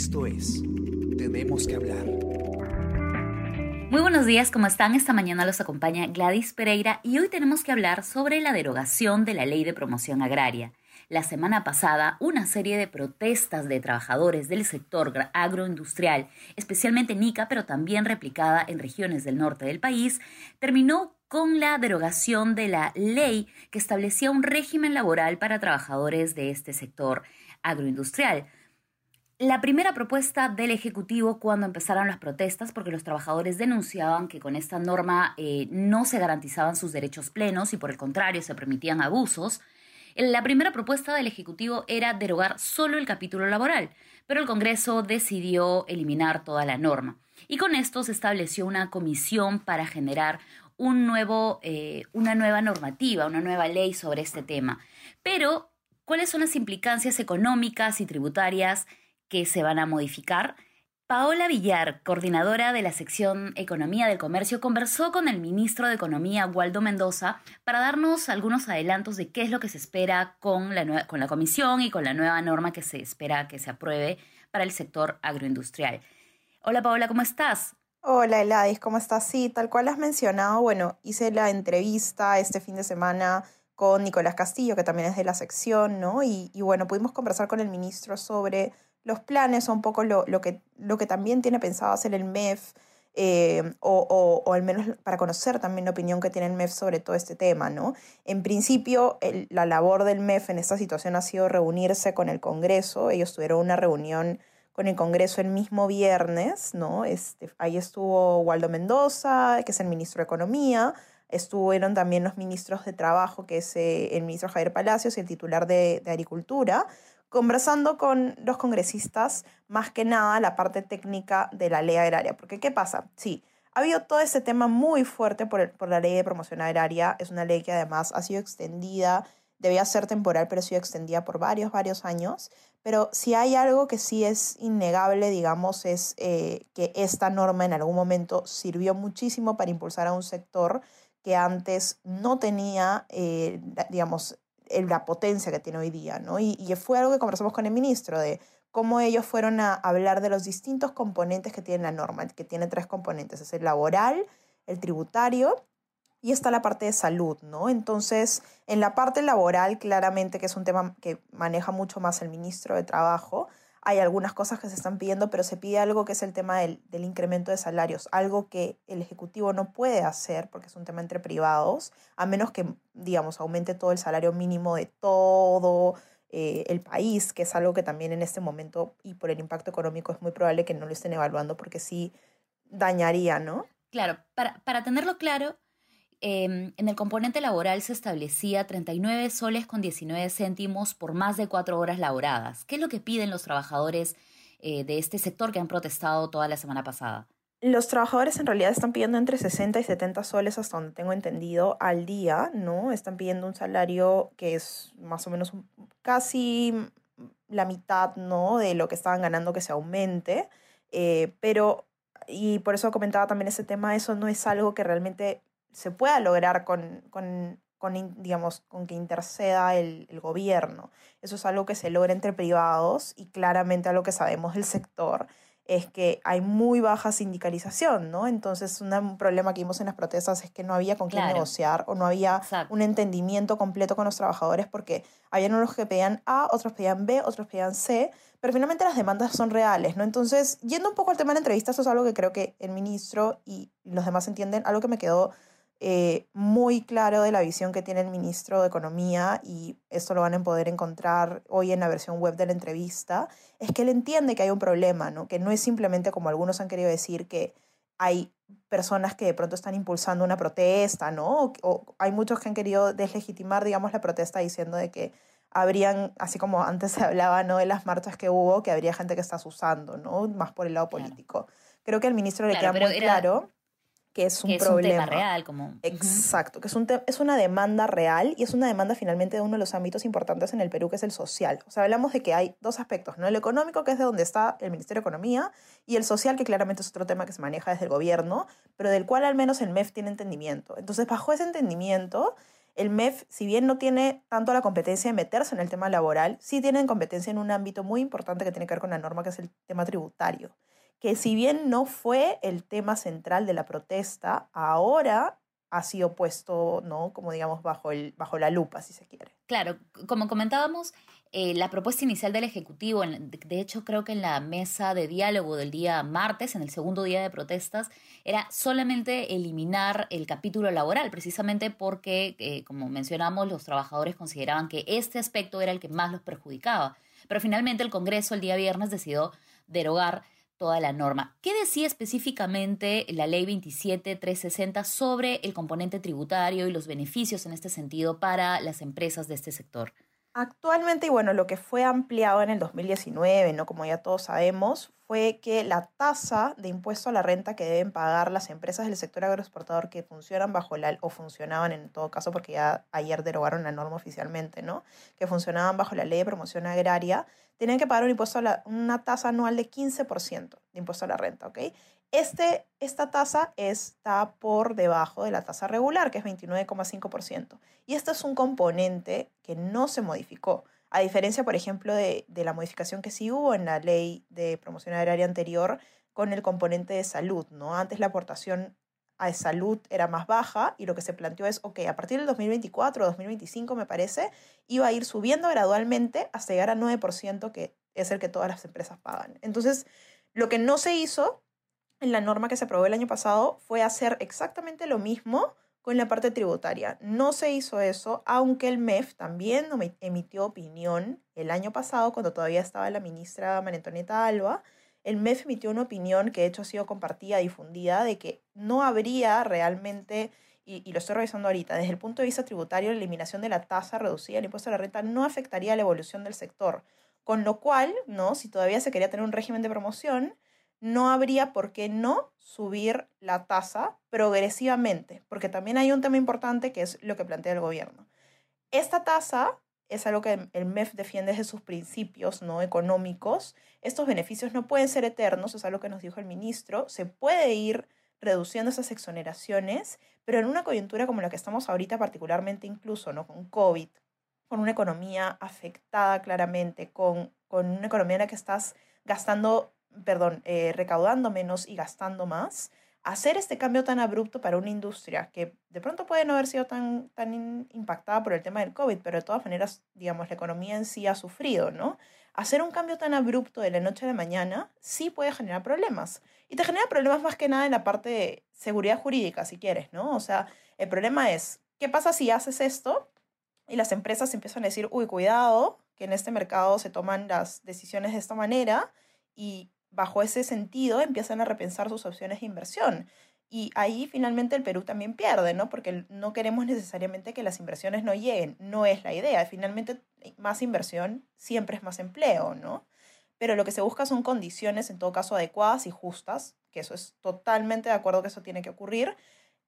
Esto es Tenemos que hablar. Muy buenos días, ¿cómo están? Esta mañana los acompaña Gladys Pereira y hoy tenemos que hablar sobre la derogación de la ley de promoción agraria. La semana pasada, una serie de protestas de trabajadores del sector agroindustrial, especialmente en Ica, pero también replicada en regiones del norte del país, terminó con la derogación de la ley que establecía un régimen laboral para trabajadores de este sector agroindustrial. La primera propuesta del Ejecutivo cuando empezaron las protestas, porque los trabajadores denunciaban que con esta norma eh, no se garantizaban sus derechos plenos y por el contrario se permitían abusos, la primera propuesta del Ejecutivo era derogar solo el capítulo laboral, pero el Congreso decidió eliminar toda la norma. Y con esto se estableció una comisión para generar un nuevo, eh, una nueva normativa, una nueva ley sobre este tema. Pero, ¿cuáles son las implicancias económicas y tributarias que se van a modificar. Paola Villar, coordinadora de la sección Economía del Comercio, conversó con el ministro de Economía, Waldo Mendoza, para darnos algunos adelantos de qué es lo que se espera con la, con la comisión y con la nueva norma que se espera que se apruebe para el sector agroindustrial. Hola Paola, ¿cómo estás? Hola Eladis, ¿cómo estás? Sí, tal cual has mencionado, bueno, hice la entrevista este fin de semana con Nicolás Castillo, que también es de la sección, ¿no? Y, y bueno, pudimos conversar con el ministro sobre los planes son un poco lo, que, lo que también tiene pensado hacer el MEF, eh, o, o, al menos para conocer también la opinión que tiene el MEF sobre todo este tema, ¿no? En principio, la labor del MEF en esta situación ha sido reunirse con el Congreso. Ellos tuvieron una reunión con el Congreso el mismo viernes, ¿no? Este, ahí estuvo Waldo Mendoza, que es el ministro de Economía, estuvieron también los ministros de Trabajo, que es eh, el ministro Javier Palacios y el titular de, de Agricultura, conversando con los congresistas más que nada la parte técnica de la ley agraria. Porque, ¿qué pasa? Sí, ha habido todo este tema muy fuerte por, por la ley de promoción agraria. Es una ley que además ha sido extendida, debía ser temporal, pero ha sido extendida por varios, varios años. Pero si hay algo que sí es innegable, digamos, es eh, que esta norma en algún momento sirvió muchísimo para impulsar a un sector que antes no tenía, eh, digamos, la potencia que tiene hoy día, ¿no? Y, fue algo que conversamos con el ministro de cómo ellos fueron a hablar de los distintos componentes que tiene la norma, que tiene tres componentes, es el laboral, el tributario y está la parte de salud, ¿no? Entonces, en la parte laboral, claramente que es un tema que maneja mucho más el ministro de Trabajo, hay algunas cosas que se están pidiendo, pero se pide algo que es el tema del, incremento de salarios, algo que el Ejecutivo no puede hacer porque es un tema entre privados, a menos que, digamos, aumente todo el salario mínimo de todo eh, el país, que es algo que también en este momento y por el impacto económico es muy probable que no lo estén evaluando porque sí dañaría, ¿no? Claro, para, para tenerlo claro, Em, en el componente laboral se establecía 39 soles con 19 céntimos por más de cuatro horas laboradas. ¿Qué es lo que piden los trabajadores eh, de este sector que han protestado toda la semana pasada? Los trabajadores en realidad están pidiendo entre 60 y 70 soles, hasta donde tengo entendido, al día, ¿no? Están pidiendo un salario que es más o menos casi la mitad, ¿no? De lo que estaban ganando que se aumente. Eh, pero, y por eso comentaba también ese tema, eso no es algo que realmente se pueda lograr con, con, con, digamos, con que interceda el, el, gobierno. Eso es algo que se logra entre privados y claramente algo que sabemos del sector es que hay muy baja sindicalización, ¿no? Entonces, un problema que vimos en las protestas es que no había con quién negociar o no había un entendimiento completo con los trabajadores porque habían unos que pedían A, otros pedían B, otros pedían C, pero finalmente las demandas son reales, ¿no? Entonces, yendo un poco al tema de la entrevista, eso es algo que creo que el ministro y los demás entienden, algo que me quedó eh, muy claro de la visión que tiene el ministro de Economía, y esto lo van a poder encontrar hoy en la versión web de la entrevista, es que él entiende que hay un problema, ¿no? que no es simplemente como algunos han querido decir que hay personas que de pronto están impulsando una protesta, ¿no? O, hay muchos que han querido deslegitimar, digamos, la protesta diciendo de que habrían, así como antes se hablaba, ¿no? De las marchas que hubo, que habría gente que está usando, ¿no? Más por el lado político. Creo que al ministro le queda muy claro que es un problema. real, como. Exacto, que es, un es una demanda real y es una demanda finalmente de uno de los ámbitos importantes en el Perú, que es el social. O sea, hablamos de que hay dos aspectos, ¿no? El económico, que es de donde está el Ministerio de Economía, y el social, que claramente es otro tema que se maneja desde el gobierno, pero del cual al menos el MEF tiene entendimiento. Entonces, bajo ese entendimiento, El MEF, si bien no tiene tanto la competencia de meterse en el tema laboral, sí tienen competencia en un ámbito muy importante que tiene que ver con la norma, que es el tema tributario. Que si bien no fue el tema central de la protesta, ahora ha sido puesto, ¿no? Como digamos, bajo, el, bajo la lupa, si se quiere. Claro, como comentábamos, eh, la propuesta inicial del Ejecutivo, de hecho creo que en la mesa de diálogo del día martes, en el segundo día de protestas, era solamente eliminar el capítulo laboral, precisamente porque, eh, como mencionamos, los trabajadores consideraban que este aspecto era el que más los perjudicaba. Pero finalmente el Congreso el día viernes decidió derogar toda la norma. ¿Qué decía específicamente la ley 27360 sobre el componente tributario y los beneficios en este sentido para las empresas de este sector? Actualmente, y bueno, lo que fue ampliado en el 2019, ¿no? como ya todos sabemos, fue que la tasa de impuesto a la renta que deben pagar las empresas del sector agroexportador que funcionan bajo la, o funcionaban en todo caso, porque ya ayer derogaron la norma oficialmente, ¿no? que funcionaban bajo la ley de promoción agraria, tenían que pagar un impuesto a una tasa anual de 15% de impuesto a la renta. ¿ok? Este, esta tasa está por debajo de la tasa regular, que es 29,5%. Y este es un componente que no se modificó. A diferencia, por ejemplo, de, de, la modificación que sí hubo en la ley de promoción agraria anterior con el componente de salud, ¿no? Antes la aportación a salud era más baja y lo que se planteó es, ok, a partir del 2024 o 2025 me parece, iba a ir subiendo gradualmente hasta llegar al 9%, que es el que todas las empresas pagan. Entonces, lo que no se hizo en la norma que se aprobó el año pasado fue hacer exactamente lo mismo con la parte tributaria. No se hizo eso, aunque el MEF también emitió opinión el año pasado, cuando todavía estaba la ministra María Antonieta Alba. El MEF emitió una opinión que de hecho ha sido compartida, difundida, de que no habría realmente, y, lo estoy revisando ahorita, desde el punto de vista tributario, la eliminación de la tasa reducida del impuesto a la renta no afectaría la evolución del sector. Con lo cual, ¿no? si todavía se quería tener un régimen de promoción, no habría por qué no subir la tasa progresivamente, porque también hay un tema importante que es lo que plantea el gobierno. Esta tasa es algo que el MEF defiende desde sus principios no económicos. Estos beneficios no pueden ser eternos, es algo que nos dijo el ministro. Se puede ir reduciendo esas exoneraciones, pero en una coyuntura como la que estamos ahorita, particularmente incluso ¿no? con COVID, con una economía afectada claramente, con, con una economía en la que estás gastando perdón, eh, recaudando menos y gastando más, hacer este cambio tan abrupto para una industria que de pronto puede no haber sido tan, tan impactada por el tema del COVID, pero de todas maneras, digamos, la economía en sí ha sufrido, ¿no? Hacer un cambio tan abrupto de la noche a la mañana sí puede generar problemas. Y te genera problemas más que nada en la parte de seguridad jurídica, si quieres, ¿no? O sea, el problema es, ¿qué pasa si haces esto y las empresas empiezan a decir, uy, cuidado, que en este mercado se toman las decisiones de esta manera y bajo ese sentido empiezan a repensar sus opciones de inversión. Y ahí finalmente el Perú también pierde, ¿no? Porque no queremos necesariamente que las inversiones no lleguen, no es la idea. Finalmente, más inversión siempre es más empleo, ¿no? Pero lo que se busca son condiciones, en todo caso, adecuadas y justas, que eso es totalmente de acuerdo que eso tiene que ocurrir.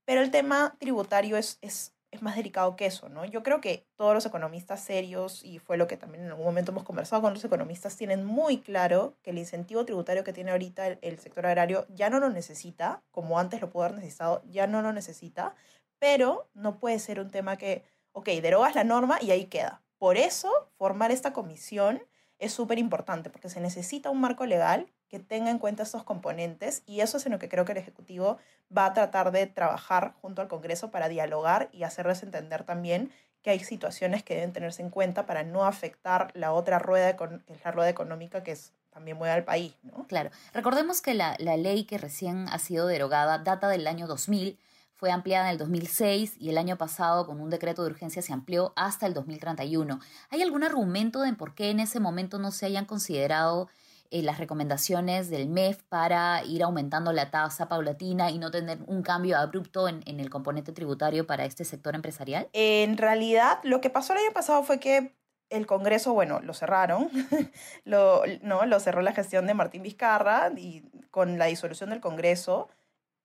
Pero el tema tributario es, es es más delicado que eso, ¿no? Yo creo que todos los economistas serios, y fue lo que también en algún momento hemos conversado con los economistas, tienen muy claro que el incentivo tributario que tiene ahorita el, sector agrario ya no lo necesita, como antes lo pudo haber necesitado, ya no lo necesita, pero no puede ser un tema que, ok, derogas la norma y ahí queda. Por eso, formar esta comisión es súper importante, porque se necesita un marco legal que tenga en cuenta estos componentes y eso es en lo que creo que el Ejecutivo va a tratar de trabajar junto al Congreso para dialogar y hacerles entender también que hay situaciones que deben tenerse en cuenta para no afectar la otra rueda económica que es también mueve al país. ¿no? Claro. Recordemos que la, la ley que recién ha sido derogada data del año 2000 fue ampliada en el 2006 y el año pasado con un decreto de urgencia se amplió hasta el 2031. ¿Hay algún argumento de por qué en ese momento no se hayan considerado eh, las recomendaciones del MEF para ir aumentando la tasa paulatina y no tener un cambio abrupto en, el componente tributario para este sector empresarial? En realidad, lo que pasó el año pasado fue que el Congreso, bueno, lo cerraron, lo, no, lo cerró la gestión de Martín Vizcarra y con la disolución del Congreso,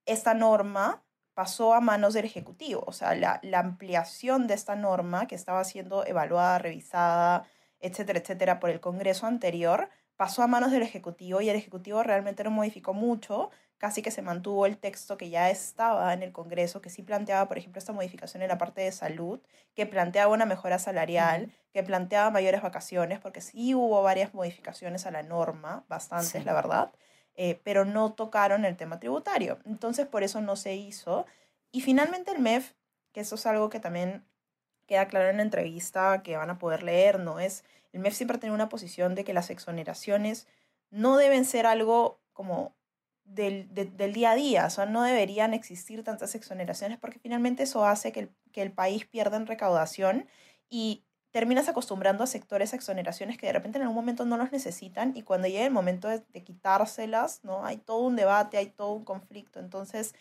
esta norma pasó a manos del Ejecutivo. O sea, la, la ampliación de esta norma que estaba siendo evaluada, revisada, etcétera, etcétera, por el Congreso anterior, pasó a manos del Ejecutivo y el Ejecutivo realmente no modificó mucho, casi que se mantuvo el texto que ya estaba en el Congreso, que sí planteaba, por ejemplo, esta modificación en la parte de salud, que planteaba una mejora salarial, que planteaba mayores vacaciones, porque sí hubo varias modificaciones a la norma, bastantes, la verdad, eh, pero no tocaron el tema tributario. Entonces, por eso no se hizo. Y finalmente el MEF, que eso es algo que también queda claro en la entrevista que van a poder leer, ¿no? Es, el MEF siempre tiene una posición de que las exoneraciones no deben ser algo como del, del, día a día, o sea, no deberían existir tantas exoneraciones porque finalmente eso hace que el, que el país pierda en recaudación y terminas acostumbrando a sectores a exoneraciones que de repente en algún momento no los necesitan y cuando llegue el momento de, quitárselas, ¿no? Hay todo un debate, hay todo un conflicto, entonces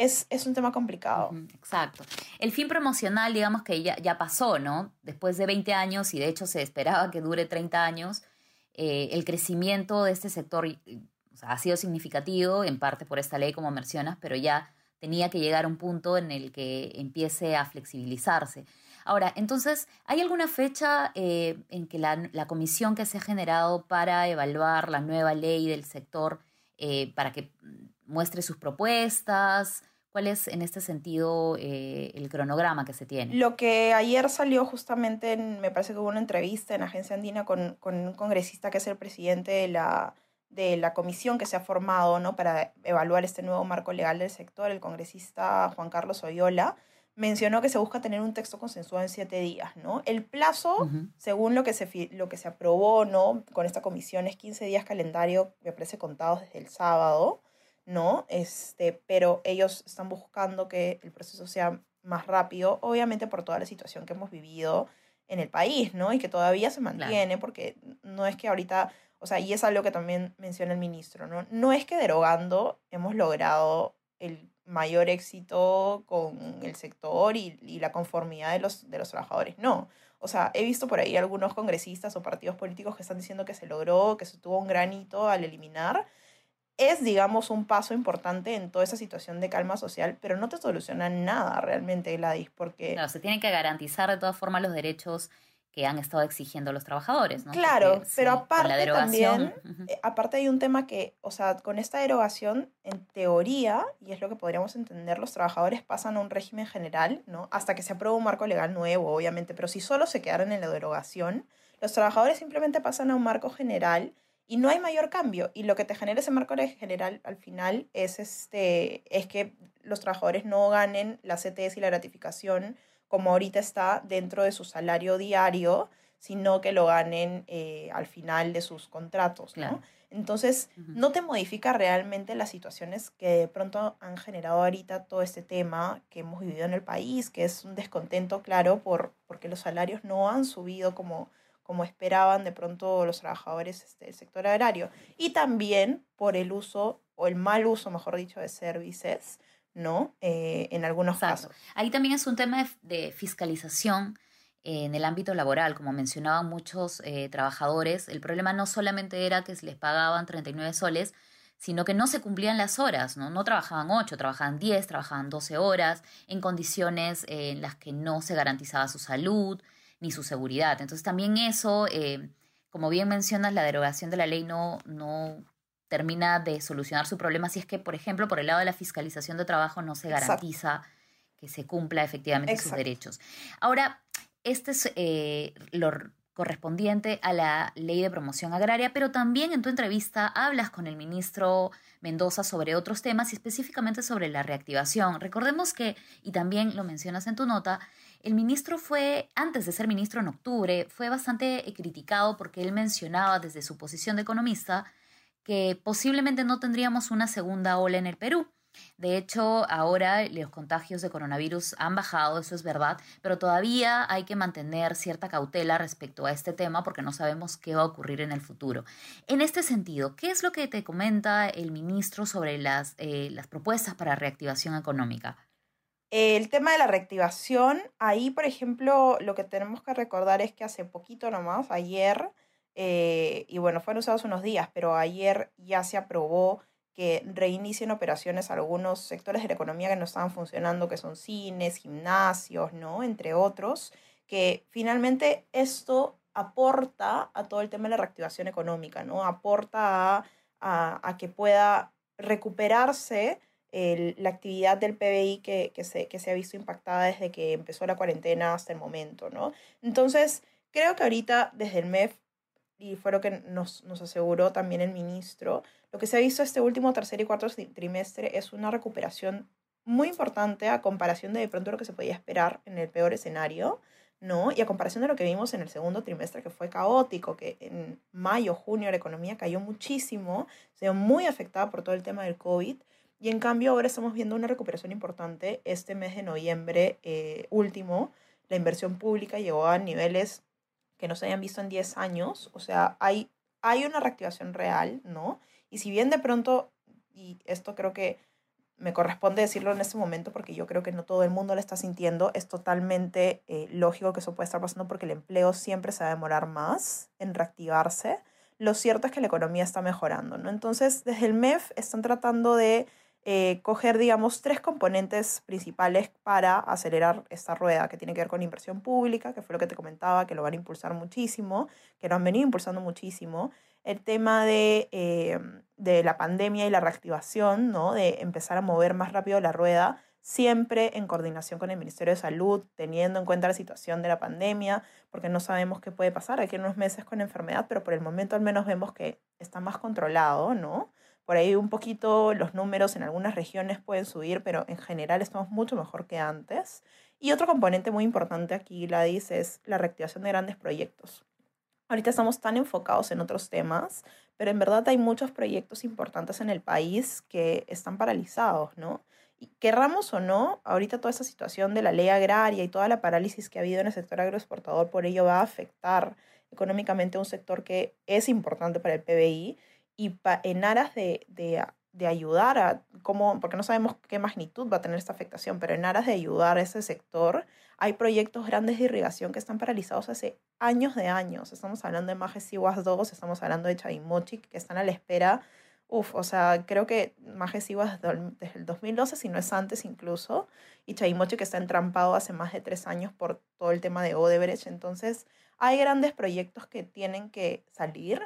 es, es un tema complicado. Exacto. El fin promocional, digamos que ya, ya pasó, ¿no? Después de 20 años y de hecho se esperaba que dure 30 años, eh, el crecimiento de este sector ha sido significativo, en parte por esta ley, como mencionas, pero ya tenía que llegar a un punto en el que empiece a flexibilizarse. Ahora, entonces, ¿hay alguna fecha eh, en que la, comisión que se ha generado para evaluar la nueva ley del sector, eh, para que muestre sus propuestas? ¿Cuál es en este sentido eh, el cronograma que se tiene? Lo que ayer salió justamente, en, me parece que hubo una entrevista en Agencia Andina con, con un congresista que es el presidente de la de la comisión que se ha formado ¿no? para evaluar este nuevo marco legal del sector, el congresista Juan Carlos Oyola, mencionó que se busca tener un texto consensuado en siete días. ¿no? El plazo, según lo que, se, lo que se aprobó ¿no? con esta comisión, es 15 días calendario, me parece contados desde el sábado, ¿no? este, pero ellos están buscando que el proceso sea más rápido, obviamente por toda la situación que hemos vivido en el país, ¿no? Y que todavía se mantiene, porque no es que ahorita o sea, y es algo que también menciona el ministro, ¿no? No es que derogando hemos logrado el mayor éxito con el sector y, y, la conformidad de los, de los trabajadores, no. O sea, he visto por ahí algunos congresistas o partidos políticos que están diciendo que se logró, que se tuvo un granito al eliminar. Es, digamos, un paso importante en toda esa situación de calma social, pero no te soluciona nada realmente, Gladys, porque... Claro, se tienen que garantizar de todas formas los derechos que han estado exigiendo los trabajadores, ¿no? Claro, pero aparte también, eh, aparte hay un tema que, o sea, con esta derogación, en teoría, y es lo que podríamos entender, los trabajadores pasan a un régimen general, ¿no? Hasta que se apruebe un marco legal nuevo, obviamente, pero si solo se quedaran en la derogación, los trabajadores simplemente pasan a un marco general y no hay mayor cambio. Y lo que te genera ese marco general al final es, este, es que los trabajadores no ganen la CTS y la gratificación como ahorita está dentro de su salario diario, sino que lo ganen eh, al final de sus contratos, ¿no? Entonces, no te modifica realmente las situaciones que de pronto han generado ahorita todo este tema que hemos vivido en el país, que es un descontento, claro, por, porque los salarios no han subido como, como esperaban de pronto los trabajadores este, del sector agrario. Y también por el uso, o el mal uso, mejor dicho, de servicios ¿no? Eh, en algunos casos. Ahí también es un tema de, fiscalización en el ámbito laboral, como mencionaban muchos eh, trabajadores, el problema no solamente era que se les pagaban 39 soles, sino que no se cumplían las horas, ¿no? No trabajaban 8, trabajaban 10, trabajaban 12 horas, en condiciones en las que no se garantizaba su salud ni su seguridad. Entonces también eso, eh, como bien mencionas, la derogación de la ley no, no termina de solucionar su problema si es que, por ejemplo, por el lado de la fiscalización de trabajo no se garantiza que se cumpla efectivamente sus derechos. Ahora, este es eh, lo correspondiente a la ley de promoción agraria, pero también en tu entrevista hablas con el ministro Mendoza sobre otros temas y específicamente sobre la reactivación. Recordemos que, y también lo mencionas en tu nota, el ministro fue, antes de ser ministro en octubre, fue bastante criticado porque él mencionaba desde su posición de economista que posiblemente no tendríamos una segunda ola en el Perú. De hecho, ahora los contagios de coronavirus han bajado, eso es verdad, pero todavía hay que mantener cierta cautela respecto a este tema porque no sabemos qué va a ocurrir en el futuro. En este sentido, ¿qué es lo que te comenta el ministro sobre las, eh, las propuestas para reactivación económica? El tema de la reactivación, ahí, por ejemplo, lo que tenemos que recordar es que hace poquito nomás, ayer, eh, y bueno, fueron usados unos días, pero ayer ya se aprobó que reinicien operaciones algunos sectores de la economía que no estaban funcionando, que son cines, gimnasios, ¿no? Entre otros, que finalmente esto aporta a todo el tema de la reactivación económica, ¿no? Aporta a, a que pueda recuperarse la actividad del PBI que, que, se, que se ha visto impactada desde que empezó la cuarentena hasta el momento, ¿no? Entonces, creo que ahorita desde el MEF, y fue lo que nos, nos aseguró también el ministro, lo que se ha visto este último tercer y cuarto trimestre es una recuperación muy importante a comparación de de pronto lo que se podía esperar en el peor escenario, ¿no? Y a comparación de lo que vimos en el segundo trimestre, que fue caótico, que en mayo, junio la economía cayó muchísimo, se vio muy afectada por todo el tema del COVID. Y en cambio ahora estamos viendo una recuperación importante. Este mes de noviembre eh, último, la inversión pública llegó a niveles que no se habían visto en 10 años. O sea, hay, hay una reactivación real, ¿no? Y si bien de pronto, y esto creo que me corresponde decirlo en este momento porque yo creo que no todo el mundo lo está sintiendo, es totalmente eh, lógico que eso puede estar pasando porque el empleo siempre se va a demorar más en reactivarse. Lo cierto es que la economía está mejorando, ¿no? Entonces, desde el MEF están tratando de eh, coger, digamos, tres componentes principales para acelerar esta rueda, que tiene que ver con inversión pública, que fue lo que te comentaba, que lo van a impulsar muchísimo, que lo han venido impulsando muchísimo, el tema de, eh, de la pandemia y la reactivación, ¿no? de empezar a mover más rápido la rueda, siempre en coordinación con el Ministerio de Salud, teniendo en cuenta la situación de la pandemia, porque no sabemos qué puede pasar aquí en unos meses con enfermedad, pero por el momento al menos vemos que está más controlado, ¿no? Por ahí un poquito los números en algunas regiones pueden subir, pero en general estamos mucho mejor que antes. Y otro componente muy importante aquí, Gladys, es la reactivación de grandes proyectos. Ahorita estamos tan enfocados en otros temas, pero en verdad hay muchos proyectos importantes en el país que están paralizados, ¿no? Y querramos o no, ahorita toda esa situación de la ley agraria y toda la parálisis que ha habido en el sector agroexportador, por ello va a afectar económicamente a un sector que es importante para el PBI y en aras de, de, de, ayudar a cómo, porque no sabemos qué magnitud va a tener esta afectación, pero en aras de ayudar a ese sector, hay proyectos grandes de irrigación que están paralizados hace años de años. Estamos hablando de Majes Iguas 2, estamos hablando de Chaimochi, que están a la espera. Uf, o sea, creo que Majes desde el 2012, si no es antes incluso, y Chaimochi que está entrampado hace más de tres años por todo el tema de Odebrecht. Entonces, hay grandes proyectos que tienen que salir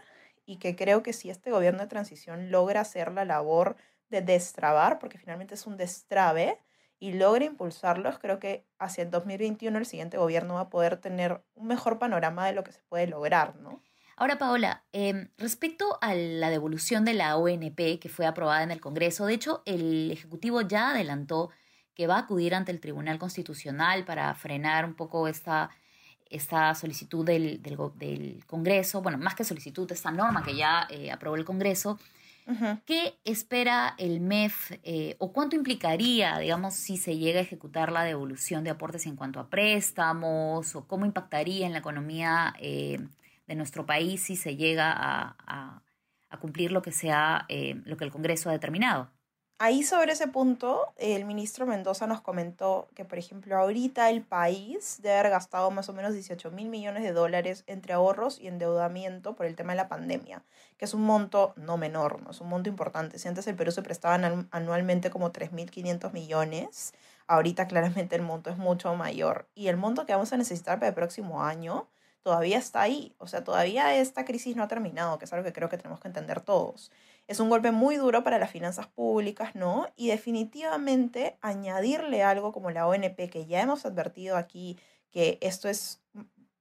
y que creo que si este gobierno de transición logra hacer la labor de destrabar, porque finalmente es un destrabe, y logra impulsarlos, creo que hacia el 2021 el siguiente gobierno va a poder tener un mejor panorama de lo que se puede lograr, ¿no? Ahora, Paola, em, respecto a la devolución de la ONP que fue aprobada en el Congreso, de hecho, el Ejecutivo ya adelantó que va a acudir ante el Tribunal Constitucional para frenar un poco esta esta solicitud del, del, Congreso, bueno, más que solicitud, esta norma que ya eh, aprobó el Congreso, ¿qué espera el MEF eh, o cuánto implicaría, digamos, si se llega a ejecutar la devolución de aportes en cuanto a préstamos o cómo impactaría en la economía eh, de nuestro país si se llega a, a cumplir lo que, sea, lo que el Congreso ha determinado? Ahí sobre ese punto, el ministro Mendoza nos comentó que, por ejemplo, ahorita el país debe haber gastado más o menos 18 mil millones de dólares entre ahorros y endeudamiento por el tema de la pandemia, que es un monto no menor, ¿no? es un monto importante. Si antes el Perú se prestaban anualmente como 3.500 millones, ahorita claramente el monto es mucho mayor. Y el monto que vamos a necesitar para el próximo año todavía está ahí. O sea, todavía esta crisis no ha terminado, que es algo que creo que tenemos que entender todos. Es un golpe muy duro para las finanzas públicas, ¿no? Y definitivamente añadirle algo como la ONP, que ya hemos advertido aquí, que esto es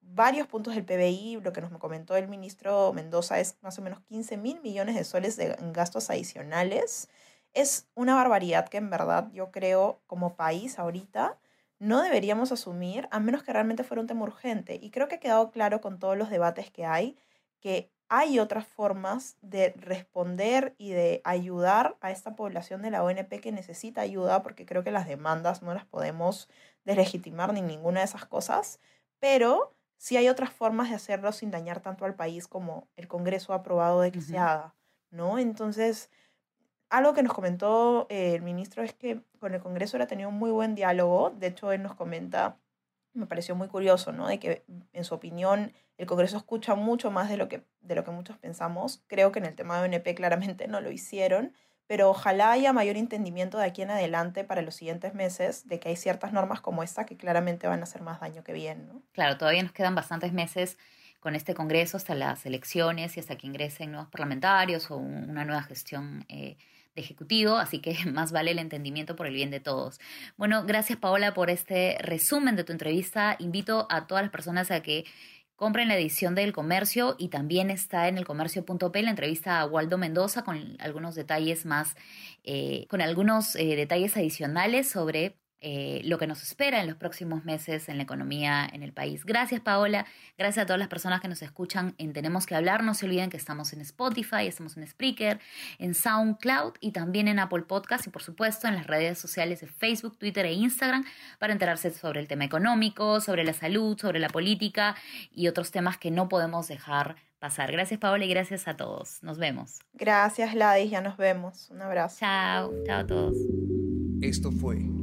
varios puntos del PBI, lo que nos comentó el ministro Mendoza es más o menos 15 mil millones de soles de gastos adicionales. Es una barbaridad que en verdad yo creo como país ahorita no deberíamos asumir a menos que realmente fuera un tema urgente. Y creo que ha quedado claro con todos los debates que hay que hay otras formas de responder y de ayudar a esta población de la ONP que necesita ayuda, porque creo que las demandas no las podemos deslegitimar ni ninguna de esas cosas, pero sí hay otras formas de hacerlo sin dañar tanto al país como el Congreso ha aprobado de que se haga, ¿no? Entonces, algo que nos comentó eh, el ministro es que con el Congreso era tenido un muy buen diálogo, de hecho él nos comenta me pareció muy curioso, ¿no? De que, en su opinión, el Congreso escucha mucho más de lo que, de lo que muchos pensamos. Creo que en el tema de ONP claramente no lo hicieron, pero ojalá haya mayor entendimiento de aquí en adelante para los siguientes meses de que hay ciertas normas como esta que claramente van a hacer más daño que bien, ¿no? Claro, todavía nos quedan bastantes meses con este Congreso hasta las elecciones y hasta que ingresen nuevos parlamentarios o una nueva gestión eh, ejecutivo, así que más vale el entendimiento por el bien de todos. Bueno, gracias Paola por este resumen de tu entrevista. Invito a todas las personas a que compren la edición del comercio y también está en el comercio.p la entrevista a Waldo Mendoza con algunos detalles más, eh, con algunos eh, detalles adicionales sobre eh, lo que nos espera en los próximos meses en la economía en el país. Gracias Paola, gracias a todas las personas que nos escuchan en Tenemos que hablar. No se olviden que estamos en Spotify, estamos en Spreaker, en SoundCloud y también en Apple Podcast y por supuesto en las redes sociales de Facebook, Twitter e Instagram para enterarse sobre el tema económico, sobre la salud, sobre la política y otros temas que no podemos dejar pasar. Gracias Paola y gracias a todos. Nos vemos. Gracias Ladis, ya nos vemos. Un abrazo. Chao, chao a todos. Esto fue